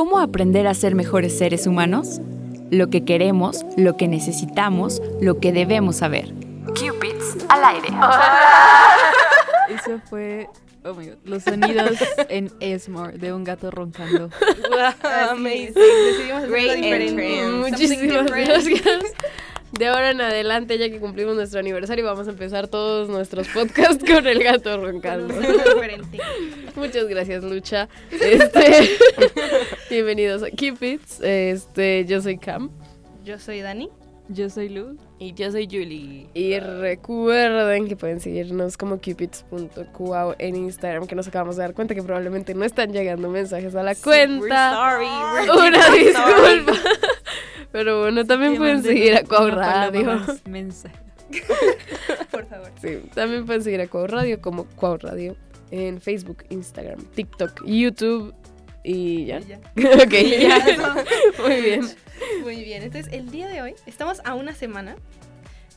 ¿Cómo aprender a ser mejores seres humanos? Lo que queremos, lo que necesitamos, lo que debemos saber. Cupids al aire. Eso fue oh my God, los sonidos en Esmore de un gato roncando. Amazing. Decidimos Great. Muchísimas gracias. De ahora en adelante, ya que cumplimos nuestro aniversario, vamos a empezar todos nuestros podcasts con el gato roncando. Muchas gracias, Lucha. Este, bienvenidos a Cupids. Este, yo soy Cam. Yo soy Dani. Yo soy Luz. Y yo soy Julie. Y recuerden que pueden seguirnos como cupids.cuau en Instagram, que nos acabamos de dar cuenta que probablemente no están llegando mensajes a la cuenta. We're sorry. We're Una sorry. disculpa. Pero bueno, también pueden seguir a Cuau Radio. Mensaje. Por favor. Sí, también pueden seguir a Cuau Radio como Cuau Radio en Facebook, Instagram, TikTok, YouTube y ya. Ya. ok, Ya, eso. Muy bien. Muy bien. Entonces, el día de hoy estamos a una semana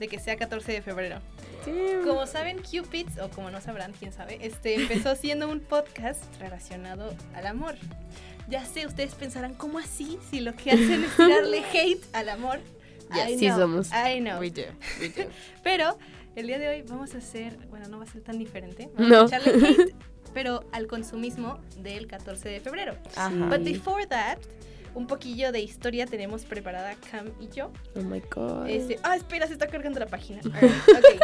de que sea 14 de febrero. Como saben, Cupids, o como no sabrán, quién sabe, este empezó siendo un podcast relacionado al amor. Ya sé, ustedes pensarán, ¿cómo así? Si lo que hacen es tirarle hate al amor. I sí know, somos. I know. We do, we do. Pero el día de hoy vamos a hacer, bueno, no va a ser tan diferente. Vamos No. a echarle hate, pero al consumismo del 14 de febrero. Ajá. But before that, un poquillo de historia tenemos preparada Cam y yo. Oh my god. Este, ah, espera, se está cargando la página. Alright, ok.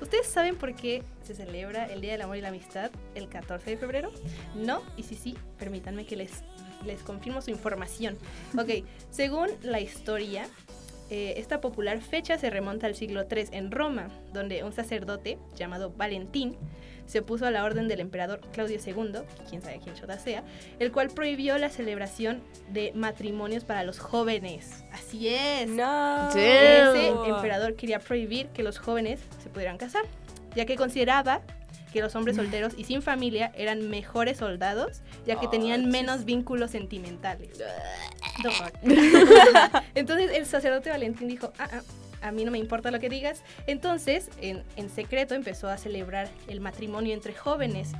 ¿Ustedes saben por qué se celebra el Día del Amor y la Amistad el 14 de febrero? No, y si sí, permítanme que les, les confirmo su información. Ok, según la historia, eh, esta popular fecha se remonta al siglo III en Roma, donde un sacerdote llamado Valentín se opuso a la orden del emperador Claudio II, quién sabe quién chota sea, el cual prohibió la celebración de matrimonios para los jóvenes. Así es. No. Ese emperador quería prohibir que los jóvenes se pudieran casar, ya que consideraba que los hombres solteros y sin familia eran mejores soldados, ya que tenían menos vínculos sentimentales. Entonces el sacerdote Valentín dijo, ah, ah, a mí no me importa lo que digas. Entonces, en, en secreto empezó a celebrar el matrimonio entre jóvenes.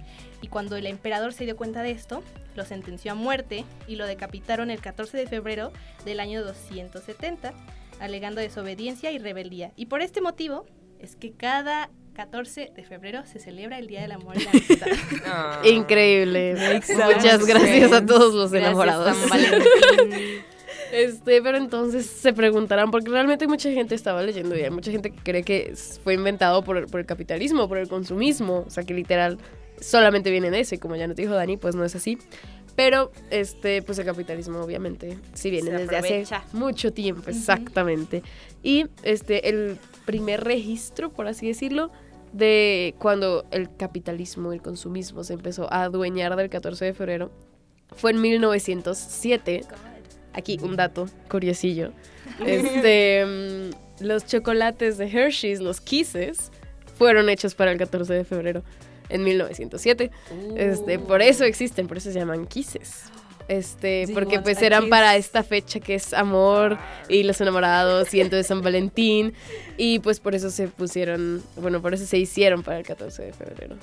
Y cuando el emperador se dio cuenta de esto, lo sentenció a muerte y lo decapitaron el 14 de febrero del año 270, alegando desobediencia y rebeldía. Y por este motivo es que cada 14 de febrero se celebra el Día del Amor y la Amistad. Ah. Increíble. Muchas gracias a todos los Gracias, enamorados. Este, pero entonces se preguntarán, porque realmente mucha gente estaba leyendo y hay mucha gente que cree que fue inventado por, el- por el capitalismo, por el consumismo, o sea que literal solamente viene de eso y como ya nos dijo Dani, pues no es así. Pero, este, pues el capitalismo obviamente sí viene Se desde hace mucho tiempo, exactamente. Y este, el primer registro, por así decirlo, de cuando el capitalismo, el consumismo se empezó a adueñar del 14 de febrero, fue en 1907. Aquí un dato curiosillo. Este, mm, los chocolates de Hershey's, los Kisses, fueron hechos para el 14 de febrero en 1907. Este, por eso existen, por eso se llaman Kisses. Este, porque pues eran kiss? para esta fecha que es amor y los enamorados y entonces San Valentín y pues por eso se pusieron, bueno, por eso se hicieron para el 14 de febrero.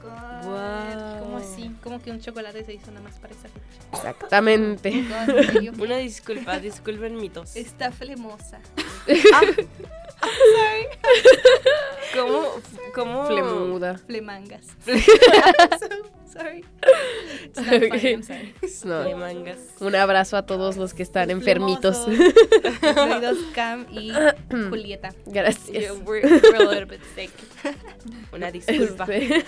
God, ¿Cómo así? ¿Cómo que un chocolate se hizo nada más para esa fecha? Exactamente. Una disculpa, disculpen mi tos. Está flemosa. ¿Cómo? ¿Cómo? Flemuda. Flemangas. So, sorry. It's not funny, Ok. I'm sorry. No. Un abrazo a todos los que están enfermitos. Incluidos Cam y Julieta. Gracias. Yeah, we're, we're a little bit sick. Una disculpa. Este,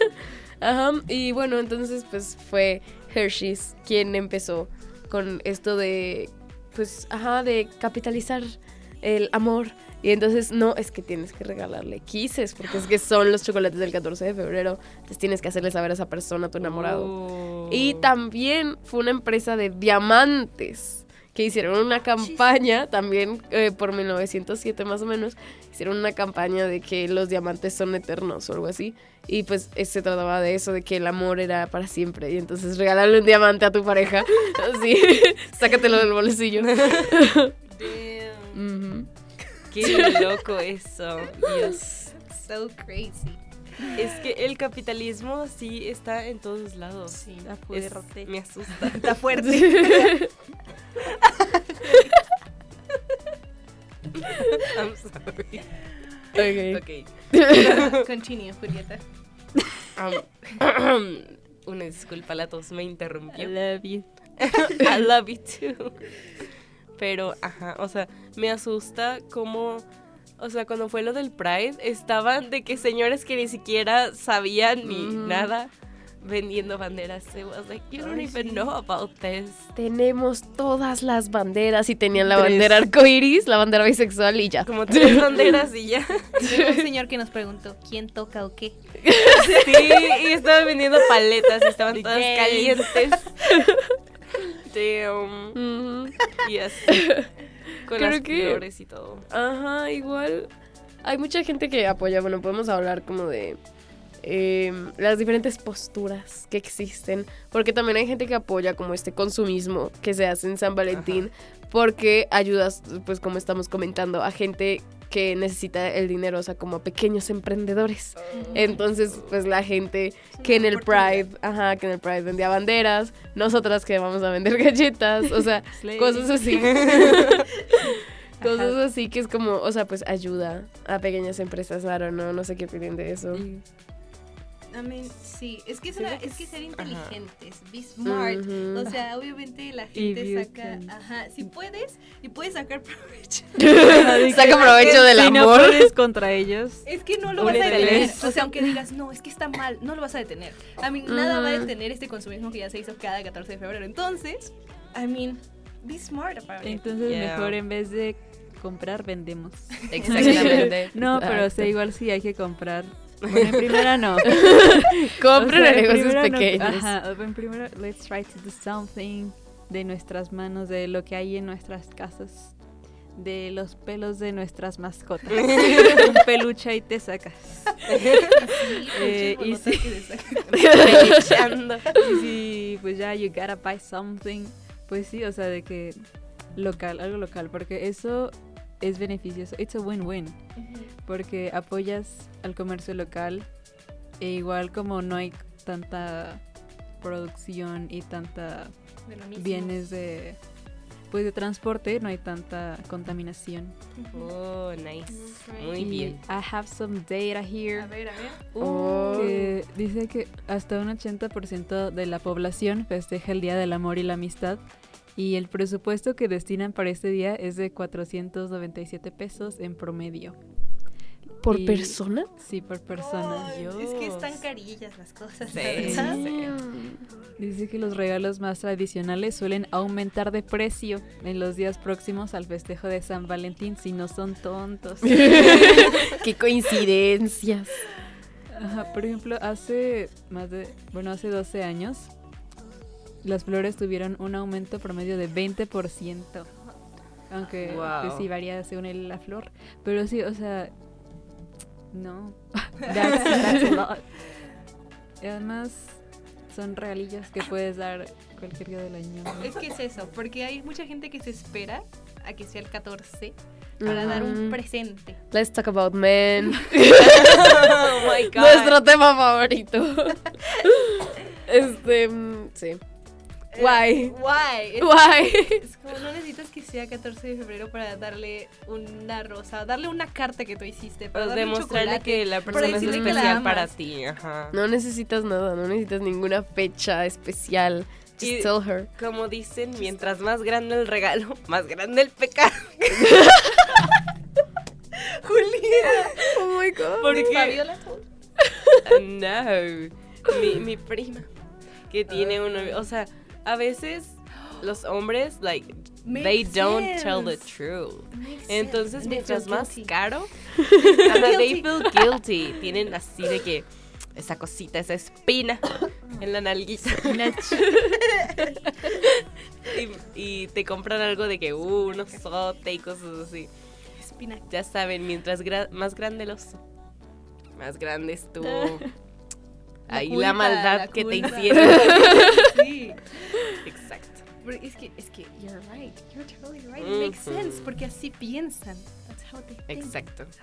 Ajá, y bueno, entonces pues fue Hershey's quien empezó con esto de, pues, ajá, de capitalizar el amor. Y entonces, no, es que tienes que regalarle kisses, porque es que son los chocolates del 14 de febrero. Entonces tienes que hacerle saber a esa persona, a tu enamorado. Oh. Y también fue una empresa de diamantes que hicieron una campaña, también eh, por 1907 más o menos, hicieron una campaña de que los diamantes son eternos o algo así. Y pues se trataba de eso, de que el amor era para siempre. Y entonces regalarle un diamante a tu pareja, así, sácatelo del bolsillo. Qué loco eso. Dios. So crazy. Es que el capitalismo sí está en todos lados. Sí, Es- me asusta. Está fuerte. I'm sorry. Ok. Ok. Continue, Julieta. Um, una disculpa, la tos me I interrumpió. love you. I love you too. Pero, ajá, o sea, me asusta como, o sea, cuando fue lo del Pride, estaban de que señores que ni siquiera sabían ni nada vendiendo banderas. It was like, you don't Ay, even sí. know about this. Tenemos todas las banderas y tenían la Tres. bandera arcoiris, la bandera bisexual y ya. Como tres banderas y ya. Un señor que nos preguntó quién toca o qué. Sí, y estaban vendiendo paletas y estaban todas calientes. Damn. Ujú. Yes. Con Creo las que- flores y todo. Ajá, igual. Hay mucha gente que apoya, bueno, podemos hablar como de em, las diferentes posturas que existen, porque también hay gente que apoya como este consumismo que se hace en San Valentín, porque ayudas, pues como estamos comentando, a gente que necesita el dinero, o sea, como pequeños emprendedores. Entonces, pues la gente que en el Pride, ajá, que en el Pride vendía banderas, nosotras que vamos a vender galletas, o sea, cosas así. cosas así que es como, o sea, pues ayuda a pequeñas empresas, don't know, no sé qué opinan de eso. Mean, sí, es que, es, una- es que ser inteligentes, be Ujú. smart. O sea, obviamente la gente saca, can. ajá, si puedes y puedes sacar provecho. Saca provecho del si no amor. puedes contra ellos. Es que no lo vas a detener. O sea, aunque digas, no, es que está mal, no lo vas a detener. I mean, nada va a detener este consumismo que ya se hizo cada 14 de febrero. Entonces, I mean, be smart about it. Entonces Yeah. mejor en vez de comprar, vendemos. Exactamente. No, pero o sea, igual sí hay que comprar. Bueno, en primera no. Compren O sea, negocios primera no- pequeños. ajá, en primera, let's try to do something de nuestras manos, de lo que hay en nuestras casas, de los pelos de nuestras mascotas. Un peluche y te sacas. Eh, y. Pelechando. Y si pues ya you gotta buy something, pues sí, o sea, de que local, algo local, porque eso es beneficioso. It's a win-win, porque apoyas al comercio local e igual como no hay tanta producción y tanta De bienes de pues de transporte, no hay tanta contaminación. Oh, nice. right. Muy Y bien. I have some data here. A ver, a ver. Oh. que dice que hasta un 80% de la población festeja el Día del Amor y la Amistad y el presupuesto que destinan para este día es de 497 pesos en promedio. ¿Por Y- persona? Sí, por persona. Es que están carillas las cosas. Sí, ¿verdad? sí. Dice que los regalos más tradicionales suelen aumentar de precio en los días próximos al festejo de San Valentín si no son tontos. Qué coincidencias. Ajá, por ejemplo, hace más de, bueno, hace 12 años, las flores tuvieron un aumento promedio de 20%. Aunque Wow. pues, sí varía según el- la flor. Pero sí, o sea, no. That's, that's a lot. Y además, son regalillas que puedes dar cualquier día del año. Es que es eso, porque hay mucha gente que se espera a que sea el 14 para dar un presente. Let's talk about men. Oh my god. Nuestro tema favorito. este, mm, sí. Why? Why? Es, Why? es como no necesitas que sea 14 de febrero para darle una rosa, darle una carta que tú hiciste, para demostrarle que la persona es especial para ti. Ajá. No necesitas nada, no necesitas ninguna fecha especial. Just Y- tell her. Como dicen, mientras más grande el regalo, más grande el pecado. Oh my god. Porque Fabiola. no, mi, mi prima que tiene un novio, o sea, a veces los hombres like they don't tell the sense. truth. Entonces, sense. Mientras más guilty. caro, they feel guilty. Tienen así de que esa cosita, esa espina en la nalguita. y, y te compran algo de que, uh, un osote y cosas así. Espina. Ya saben, mientras gra- más grande el oso, más grande es tu... La Ahí culpa, la maldad la que te hicieron. Sí. Exacto. Es que, es que, you're right. You're totally right. It makes sense. Porque así piensan. That's how they think. Exacto.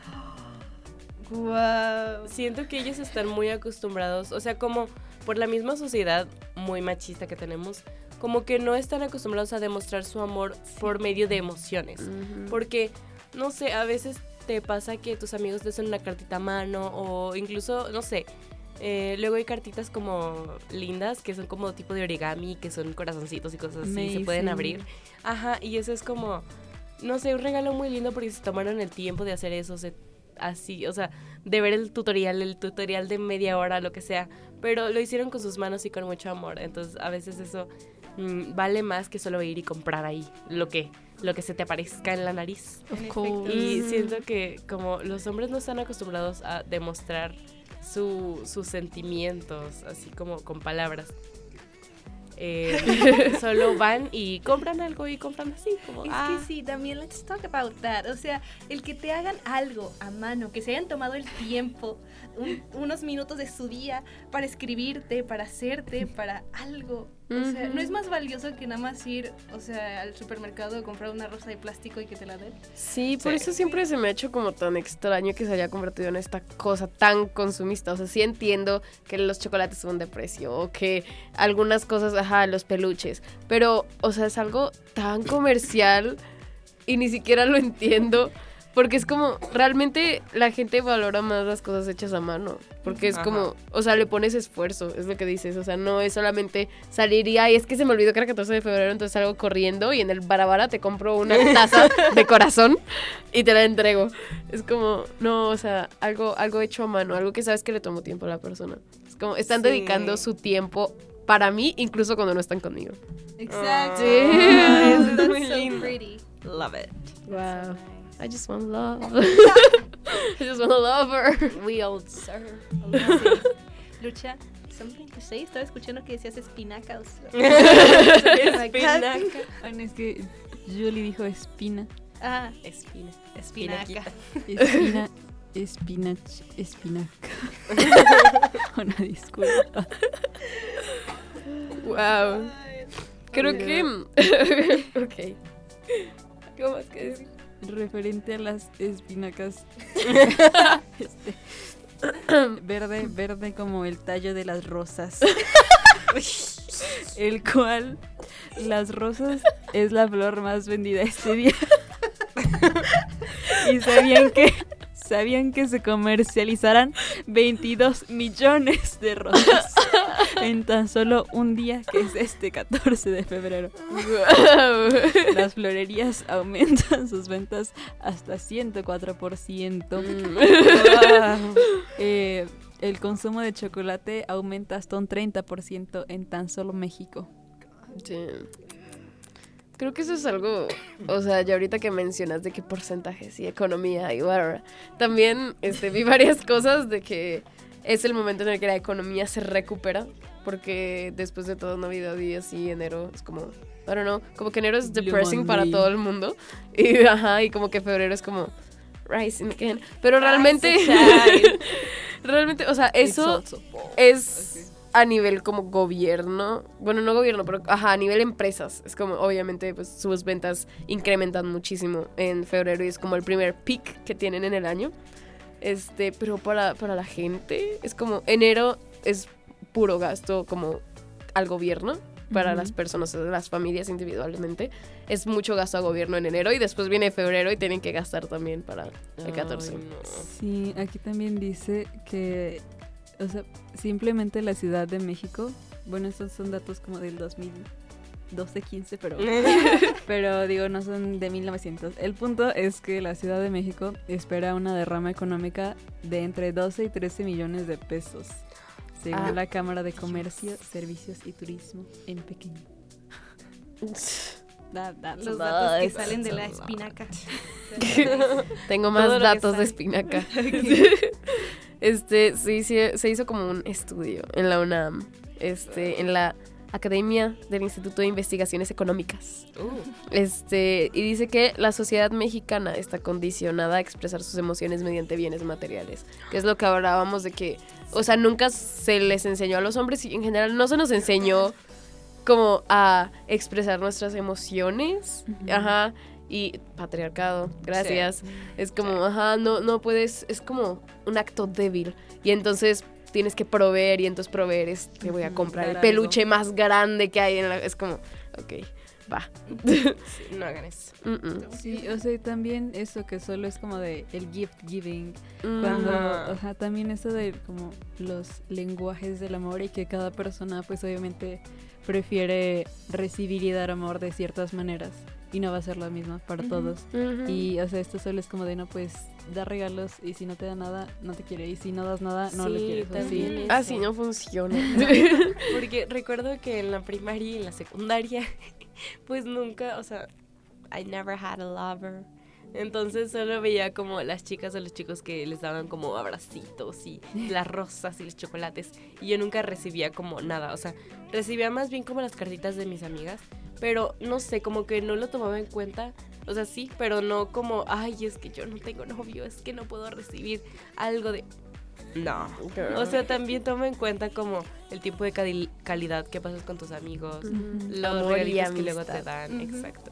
Wow. Siento que ellos están muy acostumbrados, o sea, como por la misma sociedad muy machista que tenemos, como que no están acostumbrados a demostrar su amor por medio de emociones. Porque, no sé, a veces te pasa que tus amigos te hacen una cartita a mano o incluso, no sé, eh, luego hay cartitas como lindas que son como tipo de origami, que son corazoncitos y cosas así, se pueden Amazing. abrir. Ajá, y eso es como, no sé, un regalo muy lindo porque se tomaron el tiempo de hacer eso, se- así, o sea, de ver el tutorial, el tutorial de media hora, lo que sea, pero lo hicieron con sus manos y con mucho amor, entonces a veces eso mm, vale más que solo ir y comprar ahí lo que, lo que se te aparezca en la nariz. Of course. Y siento que como los hombres no están acostumbrados a demostrar su- sus sentimientos, así como con palabras. eh, solo van y compran algo y compran así, como, Es ah, que sí, también let's talk about that. O sea, el que te hagan algo a mano, que se hayan tomado el tiempo, un- unos minutos de su día para escribirte, para hacerte, para algo. O sea, Ujú. no es más valioso que nada más ir, o sea, al supermercado a comprar una rosa de plástico y que te la den. Sí, por Sí. eso siempre se me ha hecho como tan extraño que se haya convertido en esta cosa tan consumista. O sea, sí entiendo que los chocolates son de precio o que algunas cosas, ajá, los peluches. Pero, o sea, es algo tan comercial y ni siquiera lo entiendo. Porque es como, realmente la gente valora más las cosas hechas a mano. Porque es Ajá. como, o sea, le pones esfuerzo, es lo que dices. O sea, no es solamente salir y, ay, es que se me olvidó que era 14 de febrero, entonces salgo corriendo y en el barabara te compro una taza de corazón y te la entrego. Es como, no, o sea, algo, algo hecho a mano, algo que sabes que le tomó tiempo a la persona. Es como, están Sí. dedicando su tiempo para mí, incluso cuando no están conmigo. Exacto. Sí. Eso es That's muy so lindo. pretty. Love it. Wow. I just want love. I just want a lover. We all deserve. Lucha, something to say. Estaba escuchando que decías espinaca. O sea, Espinaca. Ay, no, es que Julie dijo espina. Ah, Espina. espinaca. Espina, espinach, espinaca. Una disculpa. Wow. Creo que. ok. ¿Cómo más que decir? Referente a las espinacas. este, verde, verde como el tallo de las rosas. el cual las rosas es la flor más vendida este día. y sabían que sabían que se comercializarán 22 millones de rosas en tan solo un día que es este 14 de febrero. Wow. Las florerías aumentan sus ventas hasta 104%. Mm. Wow. Eh, el consumo de chocolate aumenta hasta un 30% en tan solo México. Sí. Creo que eso es algo, o sea, ya ahorita que mencionas de qué porcentajes y economía y whatever, también este, vi varias cosas de que es el momento en el que la economía se recupera, porque después de todo Navidad y así enero es como, I don't know, como que enero es depressing para todo el mundo. Y, ajá, y como que febrero es como rising again, pero realmente, realmente, o sea, eso es a nivel como gobierno, bueno, no gobierno, pero ajá, a nivel empresas. Es como, obviamente, pues sus ventas incrementan muchísimo en febrero y es como el primer peak que tienen en el año. Este, pero para, para la gente es como, enero es puro gasto como al gobierno. Para las personas, las familias individualmente, es mucho gasto a gobierno en enero y después viene febrero y tienen que gastar también para el 14. Ay, no. Sí, aquí también dice que, o sea, simplemente la Ciudad de México, bueno, estos son datos como del 2012-15, pero, pero digo, no son de 1900. El punto es que la Ciudad de México espera una derrama económica de entre 12 y 13 millones de pesos, según Ah, la Cámara de Comercio, Servicios y Turismo en Pekín. Da- that's a Los datos que salen de la espinaca. Tengo más datos de espinaca. este, sí, sí, se hizo como un estudio en la UNAM, este, en la Academia del Instituto de Investigaciones Económicas. Uh, Este, y dice que la sociedad mexicana está condicionada a expresar sus emociones mediante bienes materiales, que es lo que hablábamos de que, o sea, nunca se les enseñó a los hombres y en general no se nos enseñó como a expresar nuestras emociones. Ajá. Y patriarcado, gracias. Es como, ajá, no, no puedes, es como un acto débil. Y entonces tienes que proveer y entonces proveer es, te voy a comprar el peluche más grande que hay en la... Es como, ok, va. Sí, no hagan eso. Mm, mm. Sí, o sea, también eso que solo es como de el gift giving. Cuando, o sea, también eso de como los lenguajes del amor y que cada persona pues obviamente prefiere recibir y dar amor de ciertas maneras y no va a ser la misma para Ujú. todos. Ujú. Y, o sea, esto solo es como de, no, pues, da regalos y si no te da nada, no te quiere. Y si no das nada, no le Sí, quieres. así. Así no funciona. Porque recuerdo que en la primaria y en la secundaria, pues nunca, o sea, I never had a lover. Entonces solo veía como las chicas o los chicos que les daban como abracitos y las rosas y los chocolates. Y yo nunca recibía como nada. O sea, recibía más bien como las cartitas de mis amigas. Pero no sé, como que no lo tomaba en cuenta. O sea, sí, pero no como, ay, es que yo no tengo novio, es que no puedo recibir algo de... No. O sea, también toma en cuenta como el tipo de cali- calidad que pasas con tus amigos, los Amor regalitos que luego te dan, exacto.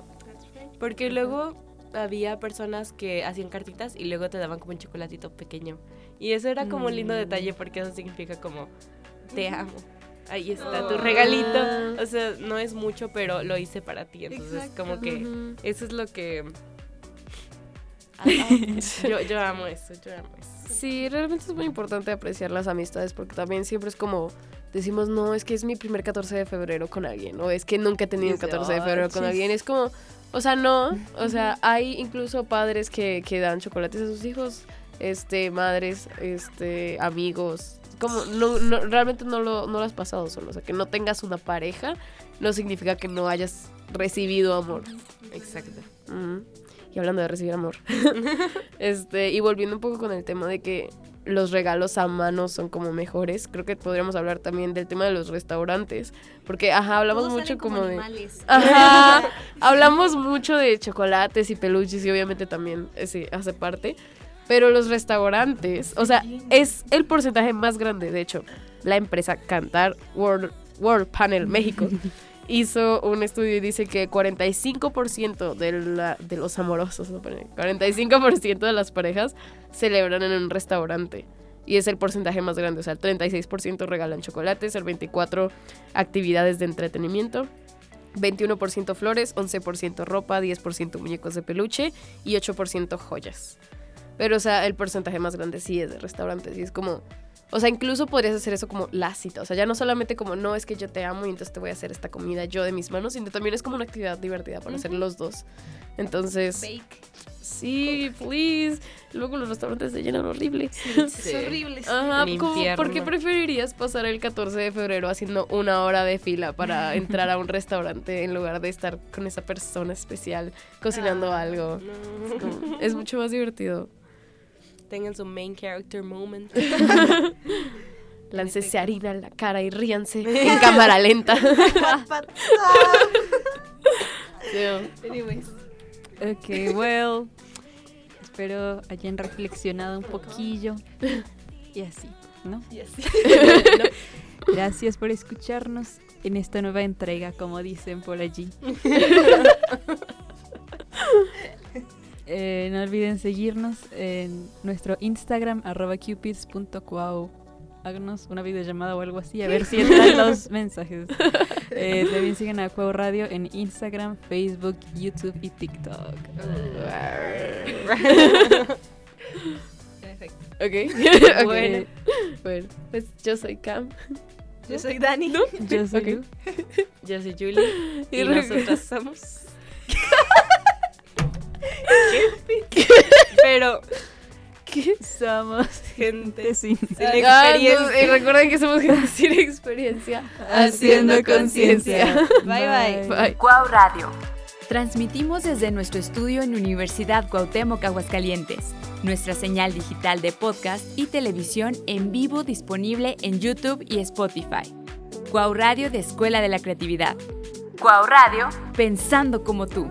Porque luego había personas que hacían cartitas y luego te daban como un chocolatito pequeño. Y eso era como un lindo Mm. detalle porque eso significa como te amo. Ahí está Ah. tu regalito. O sea, no es mucho, pero lo hice para ti. Entonces, Exacto. como que eso es lo que... yo, yo amo eso, yo amo eso. Sí, realmente es muy importante apreciar las amistades porque también siempre es como decimos, no, es que es mi primer 14 de febrero con alguien o es que nunca he tenido un Dice, 14 de "Ay, febrero con chis". alguien. Es como, o sea, no, o sea, hay incluso padres que, que dan chocolates a sus hijos, este, madres, este, amigos. Como, no, no- realmente no lo, no lo has pasado solo. O sea, que no tengas una pareja no significa que no hayas recibido amor. Exacto. Y hablando de recibir amor. este, y volviendo un poco con el tema de que los regalos a mano son como mejores, creo que podríamos hablar también del tema de los restaurantes. Porque, ajá, hablamos mucho salen como, de. animales. Ajá. hablamos mucho de chocolates y peluches y obviamente también ese hace parte. Pero los restaurantes, o sea, es el porcentaje más grande. De hecho, la empresa Cantar World, World Panel México hizo un estudio y dice que 45% de, la- de los amorosos, ¿no? 45% de las parejas celebran en un restaurante. Y es el porcentaje más grande. O sea, el 36% regalan chocolates, el 24% actividades de entretenimiento. 21% flores, 11% ropa, 10% muñecos de peluche y 8% joyas. Pero, o sea, el porcentaje más grande sí es de restaurantes y es como... O sea, incluso podrías hacer eso como la cita. O sea, ya no solamente como, no, es que yo te amo y entonces te voy a hacer esta comida yo de mis manos, sino también es como una actividad divertida para hacer los dos. Entonces, Bake. sí, please. Luego los restaurantes se llenan horrible. Es horrible. sí. Ajá, ¿por qué preferirías pasar el 14 de febrero haciendo una hora de fila para entrar a un restaurante en lugar de estar con esa persona especial cocinando Ah, algo? No. Como, es mucho más divertido. Tengan su main character moment. Láncese harina en la cara y ríanse en cámara lenta. Anyways. Ok, well. Espero hayan reflexionado un poquillo. Y así, ¿no? Y así. Gracias por escucharnos en esta nueva entrega, como dicen por allí. Eh, no olviden seguirnos en nuestro Instagram, arroba cupids.cuau. Háganos una videollamada o algo así, a ver si entran los mensajes. Eh, también siguen a Cuau Radio en Instagram, Facebook, YouTube y TikTok. Perfecto. ok. Bueno. Bueno, pues yo soy Cam. Yo soy Dani. Yo soy Ok. Lu. Yo soy Julie y Y nosotras somos. ¿Qué? Pero ¿Qué? Somos gente sin sin Ah, no, experiencia. y recuerden que somos gente sin experiencia. haciendo conciencia. Bye, bye. Bye. Cuau Radio. Transmitimos desde nuestro estudio en Universidad Cuauhtémoc, Aguascalientes. Nuestra señal digital de podcast y televisión en vivo disponible en YouTube y Spotify. Cuau Radio de Escuela de la Creatividad. Cuau Radio, pensando como tú.